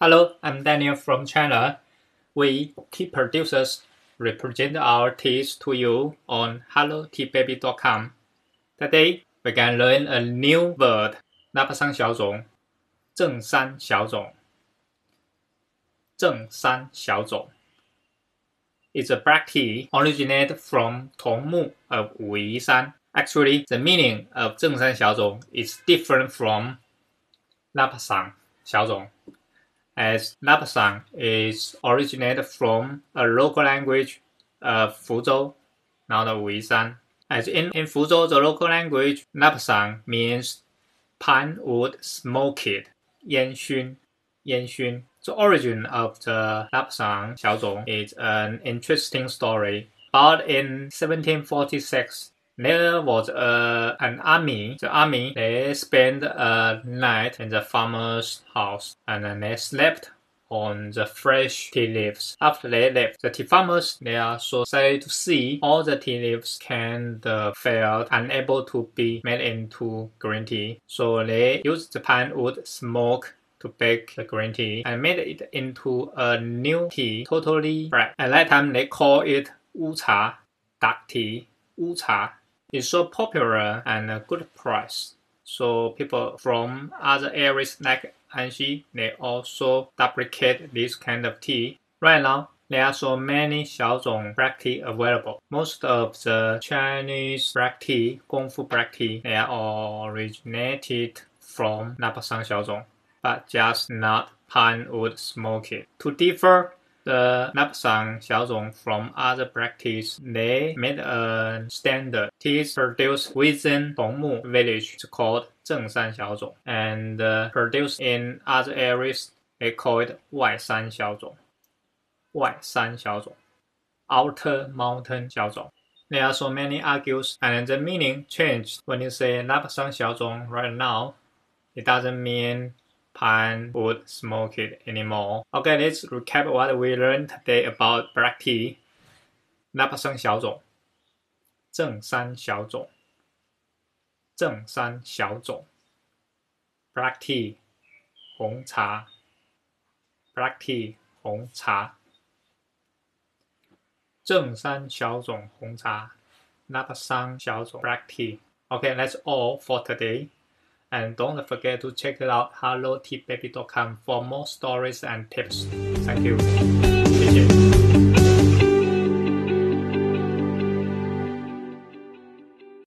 Hello, I'm Daniel from China. We, tea producers, represent our teas to you on helloteababy.com. Today, we can learn a new word, 那巴桑小种,正山小种,正山小种. It's a black tea originated from Tongmu of Wuyisan. Actually, the meaning of 正山小种 is different from 那巴桑小种 as Nabasang is originated from a local language of Fuzhou, now the Weizan. As in, in Fuzhou, the local language, Nabasang means pine wood smoked, yanxun, yanxun. The origin of the Nabasang Xiaozhong is an interesting story. But in 1746, there was a, an army. The army they spent a night in the farmer's house and then they slept on the fresh tea leaves. After they left, the tea farmers they are so sad to see all the tea leaves can uh, failed, unable to be made into green tea. So they used the pine wood smoke to bake the green tea and made it into a new tea, totally black. At that time, they call it wu cha, dark tea, wu cha is so popular and a good price. So people from other areas like Anxi, they also duplicate this kind of tea. Right now, there are so many Xiaozhong black tea available. Most of the Chinese black tea, Gongfu black tea, they are originated from Napasang Xiaozhong, but just not pine wood smoked. To differ the Napsang Xiaozhong from other practice, they made a standard tea produced within Dongmu village it's called Zhengshan Xiaozhong and uh, produced in other areas they call it Waishan Xiaozhong. Waishan Xiaozhong. Outer Mountain Xiaozhong. There are so many argues and the meaning changed when you say Napsang Xiaozhong right now. It doesn't mean pine wood smoke it anymore. Okay, let's recap what we learned today about black tea. 那巴生小种，正山小种，正山小种，black tea 红茶，black tea 红茶，正山小种红茶，那巴生小种 black tea. Okay, that's all for today. And don't forget to check it out helloteababy.com for more stories and tips. Thank you.